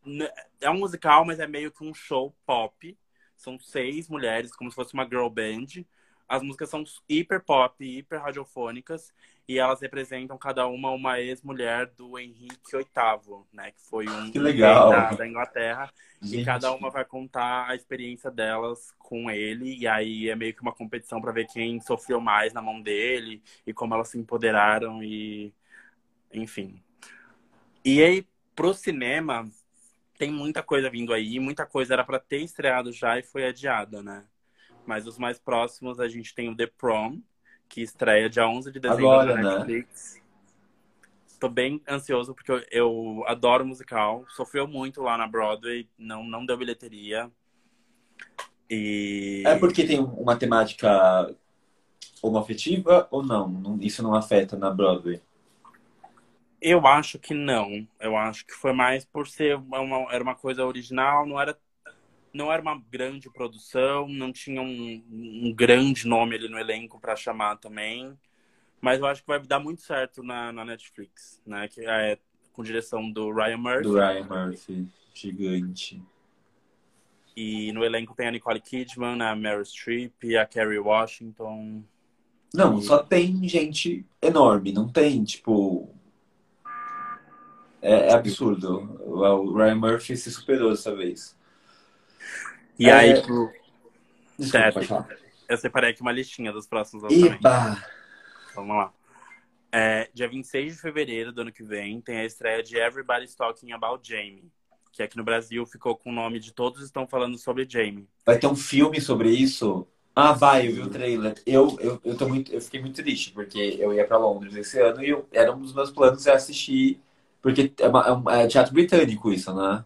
é um musical, mas é meio que um show pop. São seis mulheres, como se fosse uma girl band. As músicas são hiper pop, hiper radiofônicas, e elas representam cada uma uma ex-mulher do Henrique VIII, né? Que foi um que legal. Da, da Inglaterra. Gente. E cada uma vai contar a experiência delas com ele. E aí é meio que uma competição para ver quem sofreu mais na mão dele e como elas se empoderaram e enfim. E aí, pro cinema, tem muita coisa vindo aí, muita coisa era para ter estreado já e foi adiada, né? Mas os mais próximos a gente tem o The Prom, que estreia dia 11 de dezembro Agora, na né? Netflix. Né? Tô bem ansioso porque eu, eu, adoro musical. Sofreu muito lá na Broadway, não, não deu bilheteria. E... É porque tem uma temática homoafetiva ou não? Isso não afeta na Broadway? Eu acho que não. Eu acho que foi mais por ser uma, era uma coisa original, não era, não era uma grande produção, não tinha um, um grande nome ali no elenco para chamar também. Mas eu acho que vai dar muito certo na, na Netflix, né? Que é com direção do Ryan Murphy. Do Ryan Murphy, gigante. E no elenco tem a Nicole Kidman, a Meryl Streep, a Kerry Washington. Não, e... só tem gente enorme, não tem, tipo. É, é absurdo. O Ryan Murphy se superou dessa vez. E é... aí, pro... Desculpa, certo. Eu separei aqui uma listinha dos próximos lançamentos. Eba! Vamos lá. É, dia 26 de fevereiro do ano que vem tem a estreia de Everybody's Talking About Jamie, que aqui no Brasil ficou com o nome de Todos Estão Falando Sobre Jamie. Vai ter um filme sobre isso? Ah, vai, eu vi o trailer. Eu, eu, eu, tô muito, eu fiquei muito triste, porque eu ia para Londres esse ano e eu, era um dos meus planos é assistir, porque é, uma, é, é teatro britânico isso, né?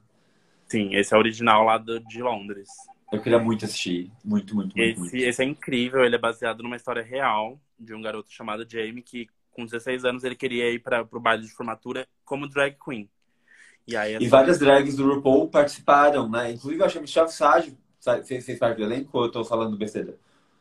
Sim, esse é o original lá do, de Londres. Eu queria muito assistir. Muito, muito, muito. Esse, muito. esse é incrível, ele é baseado numa história real de um garoto chamado Jamie que, com 16 anos, ele queria ir para o baile de formatura como drag queen. E, aí, e várias drags do RuPaul participaram, né? Inclusive, eu achei que Michelle Sage fez, fez parte do elenco ou eu tô falando besteira?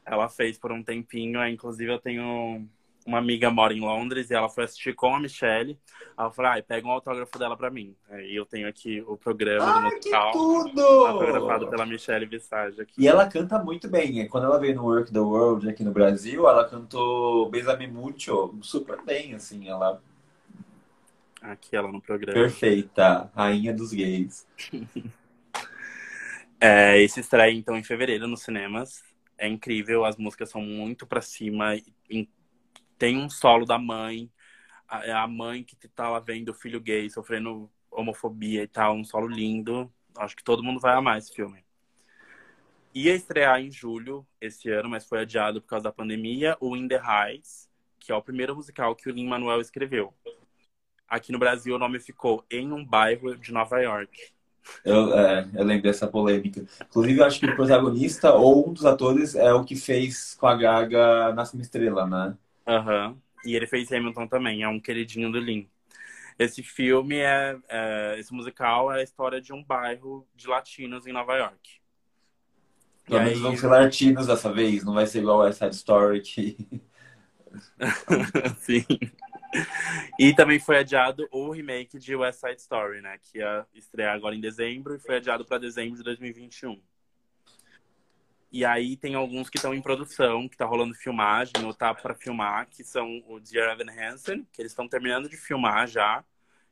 Ela fez por um tempinho, inclusive eu tenho uma amiga mora em Londres e ela foi assistir com a Michelle. Eu falei, ah, pega um autógrafo dela pra mim. Aí eu tenho aqui o programa Ai, do musical. Que tudo! Autografado pela Michelle Visage aqui. E ela canta muito bem. Quando ela veio no Work the World aqui no Brasil, ela cantou Besame Mucho super bem, assim. Ela. Aqui ela no programa. Perfeita, rainha dos gays. é, esse estreia então em fevereiro nos cinemas. É incrível, as músicas são muito pra cima, tem um solo da mãe, a, é a mãe que tá lá vendo o filho gay sofrendo homofobia e tal, um solo lindo. Acho que todo mundo vai amar esse filme. Ia estrear em julho esse ano, mas foi adiado por causa da pandemia, o In the Heights, que é o primeiro musical que o Lin-Manuel escreveu. Aqui no Brasil o nome ficou Em um Bairro de Nova York. Eu, é, eu lembro dessa polêmica. Inclusive, eu acho que o protagonista ou um dos atores é o que fez com a Gaga Nasce uma Estrela, né? Aham. Uhum. E ele fez Hamilton também, é um queridinho do Lin. Esse filme é, é, Esse musical é a história de um bairro de latinos em Nova York. Pelo menos vão ser latinos dessa vez, não vai ser igual a West Side Story que. Sim. E também foi adiado o remake de West Side Story, né? Que ia estrear agora em dezembro e foi adiado para dezembro de 2021. E aí tem alguns que estão em produção, que tá rolando filmagem, ou tá para filmar, que são o Dear Evan Hansen, que eles estão terminando de filmar já,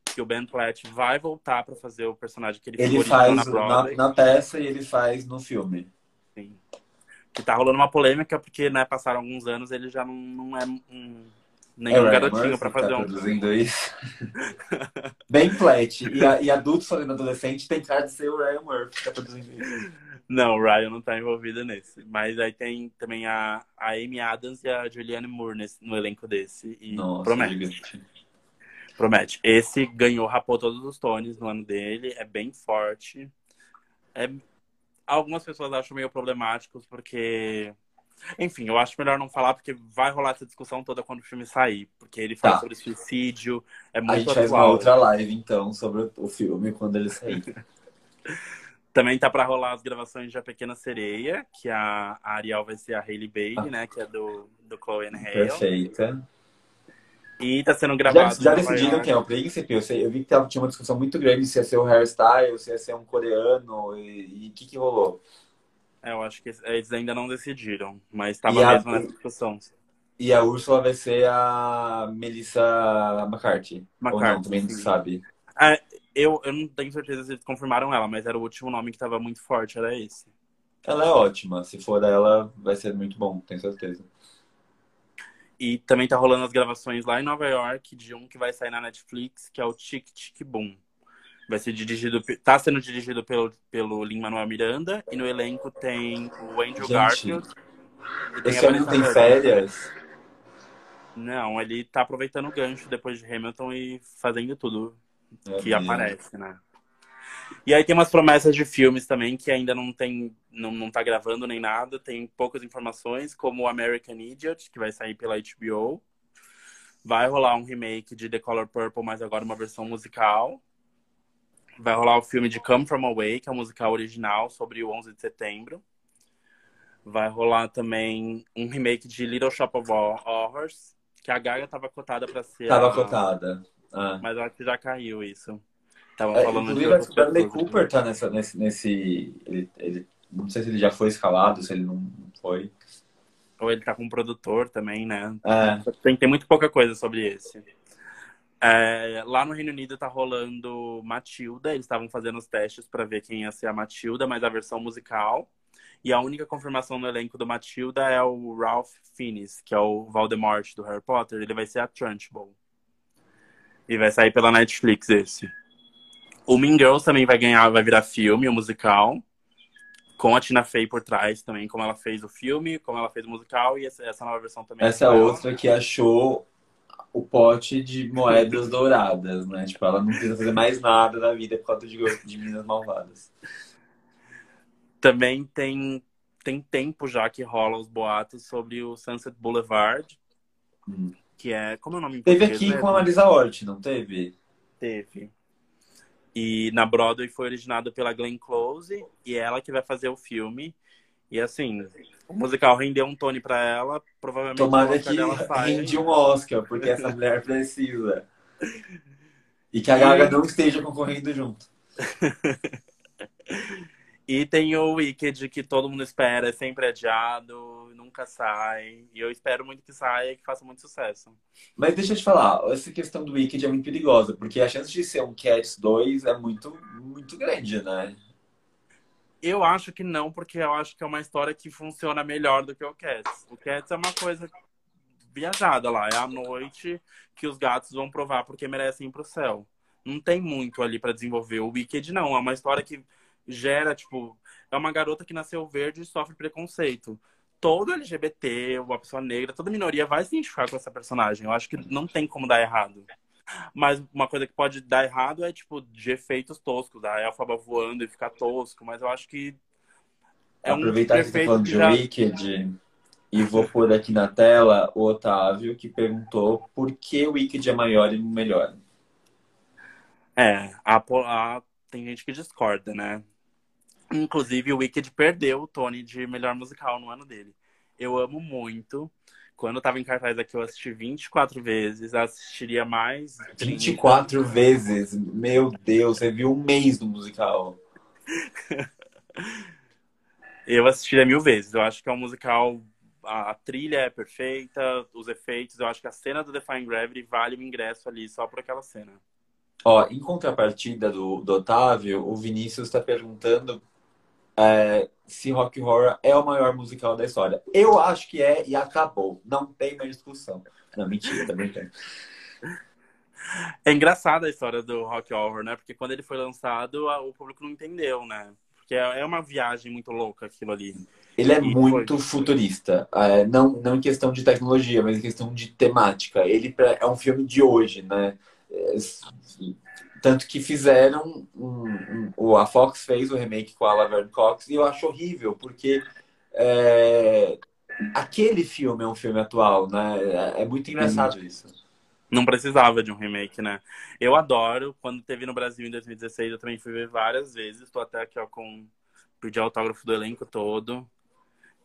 que o Ben Platt vai voltar para fazer o personagem que ele, ele faz na, na, na, peça e ele faz no filme. Sim. Que tá rolando uma polêmica, porque né, passaram alguns anos, ele já não, não é um nenhum é garotinho para fazer tá um. produzindo isso. Bem flat. E, a, e adultos fazendo adolescente tem cara de ser o Ryan Murphy que tá produzindo isso. Não, o Ryan não tá envolvido nesse. Mas aí tem também a, a Amy Adams e a Julianne Moore nesse, no elenco desse. E Nossa, promete. Gigante. Promete. Esse ganhou, rapou todos os tones no ano dele. É bem forte. É... Algumas pessoas acham meio problemáticos porque enfim, eu acho melhor não falar, porque vai rolar essa discussão toda quando o filme sair. Porque ele fala tá. sobre suicídio, é muito A gente atual. faz uma outra live, então, sobre o filme quando ele sair. Também tá pra rolar as gravações de A Pequena Sereia, que a, Ariel vai ser a Hailey Bailey, ah. né? Que é do, do Chloe and Hale. Perfeita. E tá sendo gravado. Já, já decidiram quem é o príncipe? Eu, sei, eu vi que tinha uma discussão muito grande se ia ser o hairstyle, se ia ser um coreano e o que, que rolou. É, eu acho que eles ainda não decidiram, mas estava mesmo nessa discussão. E a Úrsula vai ser a Melissa McCarthy. McCarthy Ou não, também não sabe. É, eu, eu não tenho certeza se eles confirmaram ela, mas era o último nome que estava muito forte, era esse. Ela é ótima. Se for ela, vai ser muito bom, tenho certeza. E também tá rolando as gravações lá em Nova York de um que vai sair na Netflix, que é o Tic Tic Boom. Vai ser dirigido, tá sendo dirigido pelo, pelo Lin-Manuel Miranda e no elenco tem o Andrew Gente, Garfield. Esse homem tem férias? Não, ele tá aproveitando o gancho depois de Hamilton e fazendo tudo é que aparece, né? E aí tem umas promessas de filmes também que ainda não tem, não, não tá gravando nem nada, tem poucas informações, como o American Idiot, que vai sair pela HBO. Vai rolar um remake de The Color Purple, mas agora uma versão musical. Vai rolar o filme de Come From Away, que é o musical original sobre o 11 de setembro. Vai rolar também um remake de Little Shop of Horrors, que a Gaga tava cotada para ser. Tava a... cotada. Ah. Mas acho que já caiu isso. Tava é, falando inclusive, de o Bradley Cooper tá nessa, nesse. nesse ele, ele, não sei se ele já foi escalado, se ele não foi. Ou ele tá com um produtor também, né? É. Tem, tem muito pouca coisa sobre esse. É, lá no Reino Unido tá rolando Matilda, eles estavam fazendo os testes para ver quem ia ser a Matilda, mas a versão musical. E a única confirmação no elenco do Matilda é o Ralph Fiennes, que é o Voldemort do Harry Potter. Ele vai ser a Trunchbull. E vai sair pela Netflix esse. O Mean Girls também vai ganhar, vai virar filme, o um musical. Com a Tina Fey por trás também, como ela fez o filme, como ela fez o musical, e essa, nova versão também. Essa é outra que achou o pote de moedas douradas, né? Tipo, ela não precisa fazer mais nada na vida por causa de, de Minas Malvadas. Também tem, tem tempo já que rola os boatos sobre o Sunset Boulevard, hum. Que é... Como é o nome em Teve aqui com a Marisa Hort, não teve? Teve. E na Broadway foi originado pela Glenn Close, e é ela que vai fazer o filme. E assim, o musical rendeu um Tony pra ela, provavelmente Tomara que rende um Oscar, porque essa mulher precisa. E que a Gaga não esteja concorrendo junto. e tem o Wicked, que todo mundo espera, é sempre adiado, nunca sai. E eu espero muito que saia e que faça muito sucesso. Mas deixa eu te falar, essa questão do Wicked é muito perigosa, porque a chance de ser um Cats 2 é muito, muito grande, né? Eu acho que não, porque eu acho que é uma história que funciona melhor do que o Cats. O Cats é uma coisa viajada lá. É a noite que os gatos vão provar porque merecem ir pro céu. Não tem muito ali para desenvolver. O Wicked não. É uma história que gera, tipo... É uma garota que nasceu verde e sofre preconceito. Todo LGBT, uma pessoa negra, toda minoria vai se identificar com essa personagem. Eu acho que não tem como dar errado. Mas uma coisa que pode dar errado é, tipo, de efeitos toscos. A Elfaba voando e ficar tosco. Mas eu acho que. É Aproveitar um que você tá falando de já... Wicked e vou pôr aqui na tela o Otávio que perguntou por que o Wicked é maior e melhor. É, a, a, tem gente que discorda, né? Inclusive, o Wicked perdeu o Tony de melhor musical no ano dele. Eu amo muito. Quando eu tava em cartaz aqui, eu assisti 24 vezes. Assistiria mais. 24 vezes? Meu Deus, você viu um mês do musical. eu assistiria mil vezes. Eu acho que é um musical. A trilha é perfeita, os efeitos. Eu acho que a cena do Defying Gravity vale o ingresso ali só por aquela cena. Ó, em contrapartida do, do Otávio, o Vinícius está perguntando é, se Rock Horror é o maior musical da história. Eu acho que é e acabou. Não tem mais discussão. Não, mentira, tá brincando. É engraçada a história do Rock Horror, né? Porque quando ele foi lançado, o público não entendeu, né? Porque é, é uma viagem muito louca aquilo ali. Ele é e muito foi... futurista. É, não, não em questão de tecnologia, mas em questão de temática. Ele é um filme de hoje, né? É, tanto que fizeram. Um, um, a Fox fez o remake com a Laverne Cox e eu acho horrível, porque é, aquele filme é um filme atual, né? É, é muito engraçado isso. Não precisava de um remake, né? Eu adoro. Quando teve no Brasil em 2016, eu também fui ver várias vezes. Estou até aqui ó, com pedir autógrafo do elenco todo.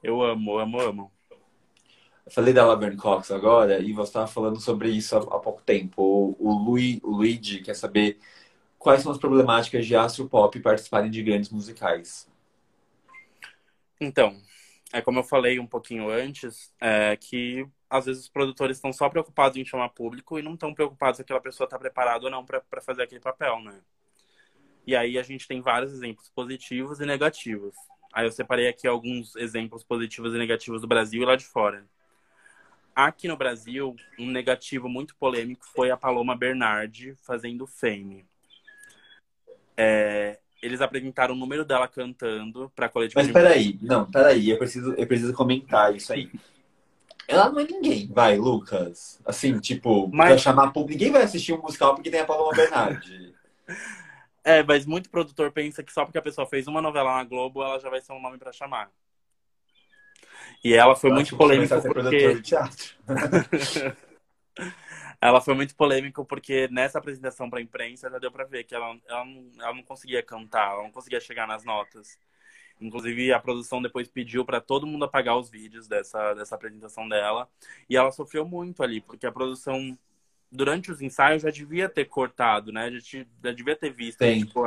Eu amo, amo, amo. Falei da Laverne Cox agora e você estava falando sobre isso há, há pouco tempo. O, Louis, o Luigi quer saber quais são as problemáticas de astro pop participarem de grandes musicais. Então, é como eu falei um pouquinho antes, é que às vezes os produtores estão só preocupados em chamar público e não estão preocupados se aquela pessoa está preparada ou não para fazer aquele papel, né? E aí a gente tem vários exemplos positivos e negativos. Aí eu separei aqui alguns exemplos positivos e negativos do Brasil e lá de fora. Aqui no Brasil, um negativo muito polêmico foi a Paloma Bernardi fazendo Fame. É, eles apresentaram o número dela cantando pra coletiva. Mas peraí, não, peraí, eu preciso, eu preciso comentar isso aí. Ela não é ninguém, vai, Lucas. Assim, tipo, mas... pra chamar público. Ninguém vai assistir um musical porque tem a Paloma Bernardi. é, mas muito produtor pensa que só porque a pessoa fez uma novela na Globo, ela já vai ser um nome para chamar. E ela foi eu muito polêmica porque... ela foi muito polêmica porque nessa apresentação para a imprensa já deu para ver que ela, ela, não, ela não conseguia cantar, ela não conseguia chegar nas notas. Inclusive, a produção depois pediu para todo mundo apagar os vídeos dessa, dessa apresentação dela. E ela sofreu muito ali, porque a produção, durante os ensaios, já devia ter cortado, né? Já, já devia ter visto. Que, tipo,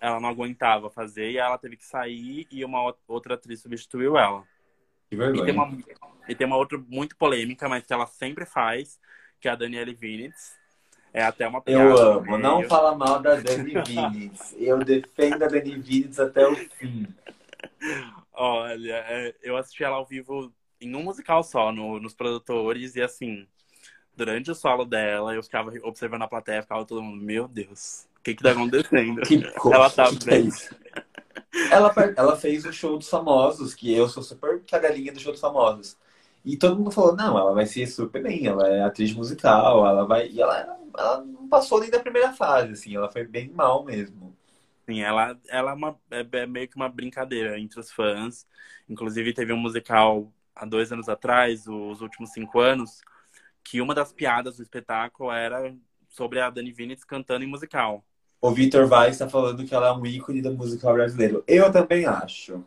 ela não aguentava fazer e ela teve que sair e uma outra atriz substituiu ela. Que vergonha. E tem, uma, e tem uma outra muito polêmica, mas que ela sempre faz, que é a Danielle Vinitz. É até uma piada. Eu amo. Não fala mal da Dani Vinitz. Eu defendo a Dani Vinitz até o fim. Olha, é, eu assisti ela ao vivo em um musical só, no, nos produtores, e assim, durante o solo dela, eu ficava observando a plateia, ficava todo mundo, meu Deus, o que que tá acontecendo? Que ela tá bem. Ela, ela fez o show dos famosos, que eu sou super cadelinha do show dos famosos. E todo mundo falou, não, ela vai ser super bem, ela é atriz musical, ela vai. E ela, ela não passou nem da primeira fase, assim, ela foi bem mal mesmo. Sim, ela, ela é, uma, é, é meio que uma brincadeira entre os fãs. Inclusive, teve um musical há dois anos atrás, os últimos cinco anos, que uma das piadas do espetáculo era sobre a Dani Vinitz cantando em musical. O Vitor Vaz está falando que ela é um ícone da música brasileira. Eu também acho.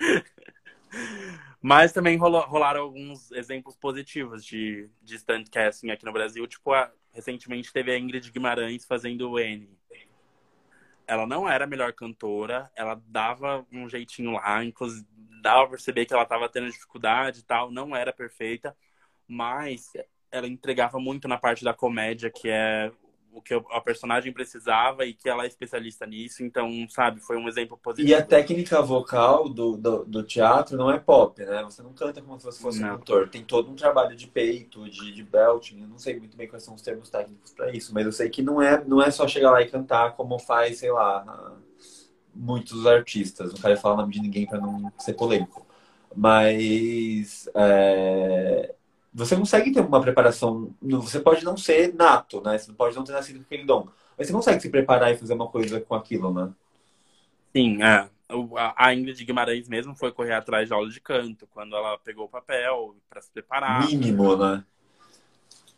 Mas também rolaram alguns exemplos positivos de, de stunt casting aqui no Brasil. Tipo, a, recentemente teve a Ingrid Guimarães fazendo o N. Ela não era a melhor cantora, ela dava um jeitinho lá, inclusive dava pra perceber que ela estava tendo dificuldade e tal, não era perfeita, mas ela entregava muito na parte da comédia, que é o que a personagem precisava e que ela é especialista nisso. Então, sabe, foi um exemplo positivo. E a técnica vocal do, do, do teatro não é pop, né? Você não canta como se você fosse não. um cantor. Tem todo um trabalho de peito, de, de belting. Eu não sei muito bem quais são os termos técnicos para isso, mas eu sei que não é, não é só chegar lá e cantar como faz, sei lá, muitos artistas. Não quero falar o nome de ninguém para não ser polêmico. Mas. É você consegue ter uma preparação. Você pode não ser nato, né? Você pode não ter nascido com aquele dom. Mas você consegue se preparar e fazer uma coisa com aquilo, né? Sim, é. A Ingrid Guimarães mesmo foi correr atrás de aula de canto, quando ela pegou o papel para se preparar. Mínimo, né?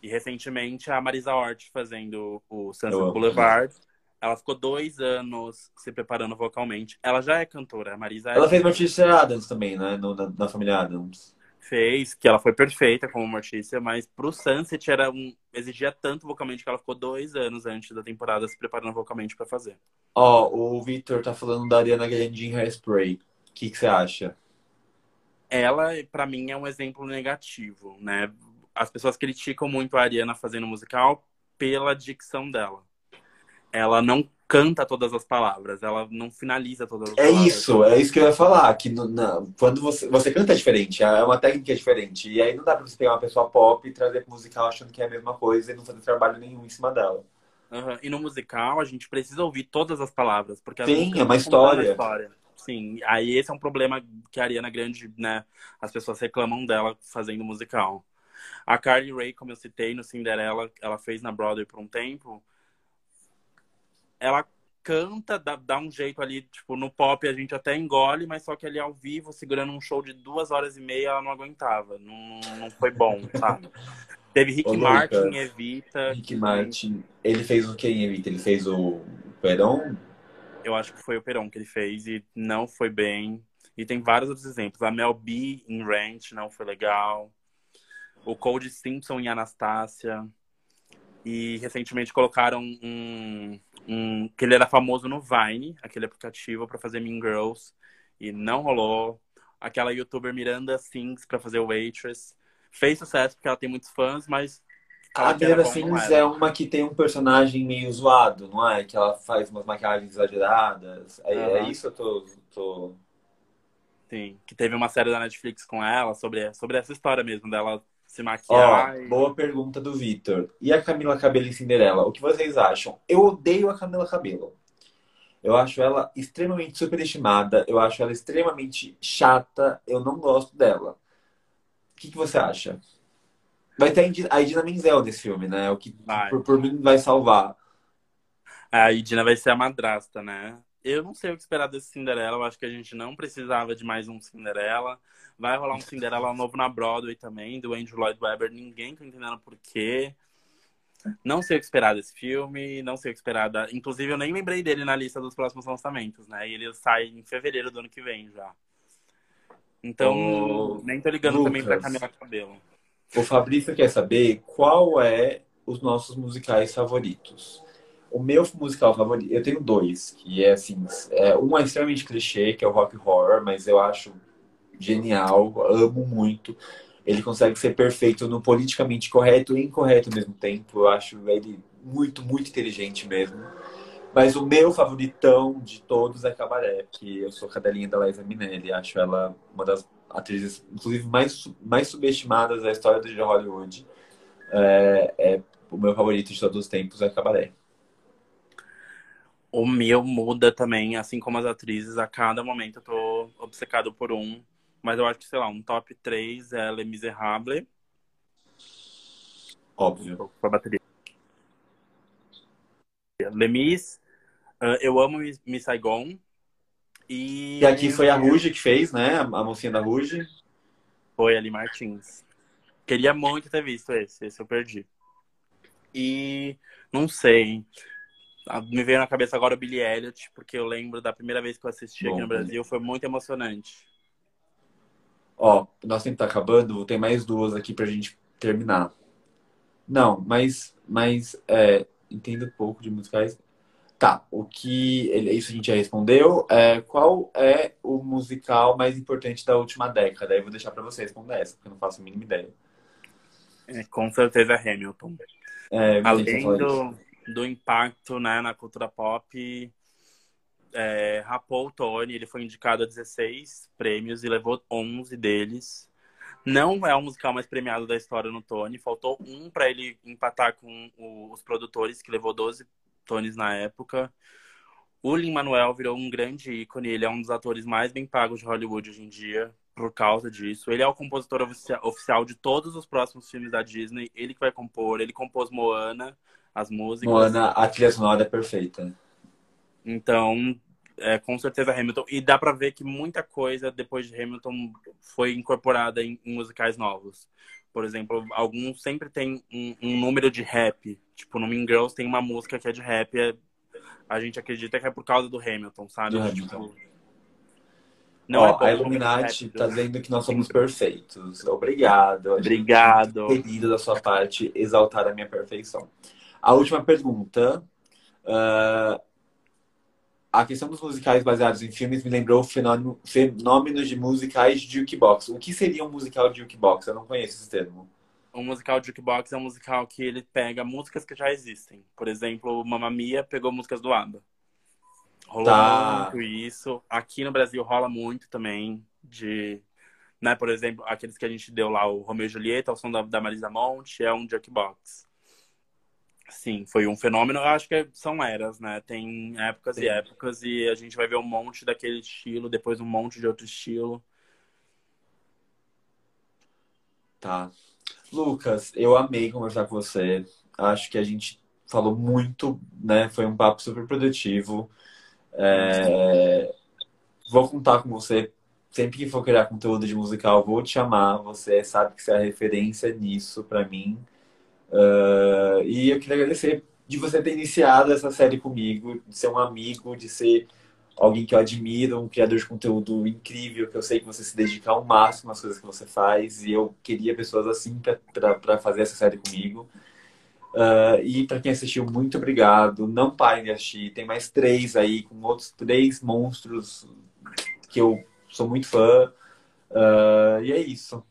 E recentemente a Marisa Hort fazendo o Sunset Boulevard. Ela ficou dois anos se preparando vocalmente. Ela já é cantora, a Marisa. Ela é... fez Mortícia Adams também, né? No, na, na, família Adams. Fez, que ela foi perfeita como Mortícia, mas pro Sunset era um, exigia tanto vocalmente que ela ficou dois anos antes da temporada se preparando vocalmente para fazer. Ó, oh, o Victor tá falando da Ariana Grande em Hairspray. O que, você acha? Ela, para mim, é um exemplo negativo, né? As pessoas criticam muito a Ariana fazendo musical pela dicção dela. Ela não canta todas as palavras, ela não finaliza todas as é palavras. É isso, é isso que eu ia falar, que no, na, quando você, você canta é diferente, é uma técnica diferente, e aí não dá pra você pegar uma pessoa pop e trazer pro musical achando que é a mesma coisa e não fazer trabalho nenhum em cima dela. Uhum. E no musical a gente precisa ouvir todas as palavras, porque Sim, é uma história. história. Sim, aí esse é um problema que a Ariana Grande, né, as pessoas reclamam dela fazendo musical. A Carly Rae, como eu citei no Cinderela, ela fez na Broadway por um tempo, ela canta, dá, dá, um jeito ali, tipo, no pop a gente até engole, mas só que ali ao vivo, segurando um show de duas horas e meia, ela não aguentava. Não, não foi bom, sabe? Teve Rick Ô, Martin em Evita. Rick Martin. Ele fez o que em Evita? Ele fez o Peron? Eu acho que foi o Peron que ele fez e não foi bem. E tem vários outros exemplos. A Mel B em Ranch não foi legal. O Cold Simpson em Anastácia. E recentemente colocaram um, um, que ele era famoso no Vine, aquele aplicativo para fazer Mean Girls, e não rolou. Aquela youtuber Miranda Sings para fazer Waitress fez sucesso porque ela tem muitos fãs, mas a Miranda Sings é uma que tem um personagem meio zoado, não é? Que ela faz umas maquiagens exageradas. É, uhum. é isso eu tô, tô, Sim, que teve uma série da Netflix com ela sobre, sobre essa história mesmo dela se maquiar. Ó, e... Boa pergunta do Vitor. E a Camila Cabello em Cinderela? O que vocês acham? Eu odeio a Camila Cabello. Eu acho ela extremamente superestimada. Eu acho ela extremamente chata. Eu não gosto dela. O que, que você acha? Vai ter a Idina Menzel nesse filme, né? O que por, por, mim vai salvar. A Idina vai ser a madrasta, né? Eu não sei o que esperar desse Cinderela. Eu acho que a gente não precisava de mais um Cinderela. Vai rolar um Cinderela novo na Broadway também, do Andrew Lloyd Webber. Ninguém tá entendendo por quê. Não sei o que esperar desse filme, não sei o que esperar da... Inclusive, eu nem lembrei dele na lista dos próximos lançamentos, né? E ele sai em fevereiro do ano que vem já. Então, nem tô ligando Lucas, também pra Camila Cabelo. O Fabrício quer saber qual é os nossos musicais favoritos. O meu musical favorito, eu tenho dois, que é assim, é, um é extremamente clichê, que é o rock horror, mas eu acho genial, amo muito. Ele consegue ser perfeito no politicamente correto e incorreto ao mesmo tempo. Eu acho ele muito, muito inteligente mesmo. Mas o meu favoritão de todos é Cabaré, que eu sou cadelinha da Liza Minnelli. Acho ela uma das atrizes, inclusive, mais, mais subestimadas da história de Hollywood. É, é, o meu favorito de todos os tempos é Cabaré. O meu muda também, assim como as atrizes. A cada momento eu tô obcecado por um. Mas eu acho que, sei lá, um top 3 é Les Miserables. Óbvio. Com a bateria. Lemis, uh, eu amo Miss Saigon. E... e aqui foi a Ruge que fez, né? A mocinha da Ruge. Foi Ali Martins. Queria muito ter visto esse, esse eu perdi. E não sei. Me veio na cabeça agora o Billy Elliot, porque eu lembro da primeira vez que eu assisti Bom, aqui no Brasil, foi muito emocionante. Ó, nosso tempo tá acabando, tem mais duas aqui pra gente terminar. Não, mas, mas é, entendo pouco de musicais. Tá, o que. Isso a gente já respondeu. É, qual é o musical mais importante da última década? Aí vou deixar pra você responder essa, porque eu não faço a mínima ideia. É, com certeza Hamilton. É, Além do, do impacto né, na cultura pop, é, rapou o Tony, ele foi indicado a 16 prêmios e levou 11 deles. Não é o musical mais premiado da história no Tony, faltou um para ele empatar com o, os produtores, que levou 12 Tonys na época. O Lin-Manuel virou um grande ícone, ele é um dos atores mais bem pagos de Hollywood hoje em dia, por causa disso. Ele é o compositor oficial de todos os próximos filmes da Disney, ele que vai compor, ele compôs Moana, as músicas. Moana, a trilha sonora é perfeita. Então, é, com certeza Hamilton. E dá para ver que muita coisa depois de Hamilton foi incorporada em, em, musicais novos. Por exemplo, alguns sempre tem um, um, número de rap. Tipo, no Mean Girls tem uma música que é de rap. É, a gente acredita que é por causa do Hamilton, sabe? Do tipo, Hamilton. Não Ó, é a Illuminati tá dizendo que nós somos perfeitos. Obrigado. Obrigado. Querido da sua parte exaltar a minha perfeição. A última pergunta. Uh, a questão dos musicais baseados em filmes me lembrou fenômeno, fenômenos de musicais de jukebox. O que seria um musical de jukebox? Eu não conheço esse termo. Um musical de jukebox é um musical que ele pega músicas que já existem. Por exemplo, Mamma Mia pegou músicas do ABBA. Rolou tá. muito isso. Aqui no Brasil rola muito também de... Né, por exemplo, aqueles que a gente deu lá, o Romeo e Julieta, o som da, da Marisa Monte, é um jukebox. Sim, foi um fenômeno. Eu acho que são eras, né? Tem épocas Sim. e épocas e a gente vai ver um monte daquele estilo, depois um monte de outro estilo. Tá. Lucas, eu amei conversar com você. Acho que a gente falou muito, né? Foi um papo super produtivo. É... Vou contar com você sempre que for criar conteúdo de musical, vou te chamar. Você sabe que você é a referência nisso para mim. Uh, e eu queria agradecer de você ter iniciado essa série comigo, de ser um amigo, de ser alguém que eu admiro, um criador de conteúdo incrível, que eu sei que você se dedica ao máximo às coisas que você faz, e eu queria pessoas assim para fazer essa série comigo. Uh, e para quem assistiu, muito obrigado. Não parem de assistir. Tem mais três aí, com outros três monstros que eu sou muito fã. Uh, e é isso.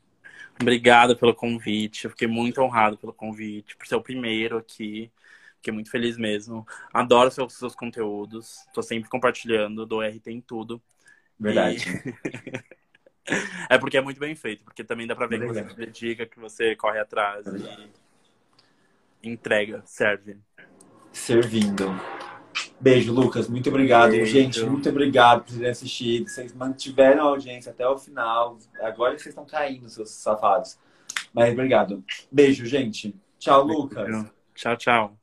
Obrigado pelo convite. Eu fiquei muito honrado pelo convite, por ser o primeiro aqui. Fiquei muito feliz mesmo. Adoro seus, seus conteúdos. Tô sempre compartilhando, dou RT em tudo. Verdade. E... é porque é muito bem feito, porque também dá pra ver Obrigado. que você se dedica, que você corre atrás e entrega, serve. Servindo. Beijo, Lucas. Muito obrigado. Beijo. Gente, muito obrigado por terem assistido. Vocês mantiveram a audiência até o final. Agora vocês estão caindo, seus safados. Mas obrigado. Beijo, gente. Tchau, Lucas. Tchau, tchau.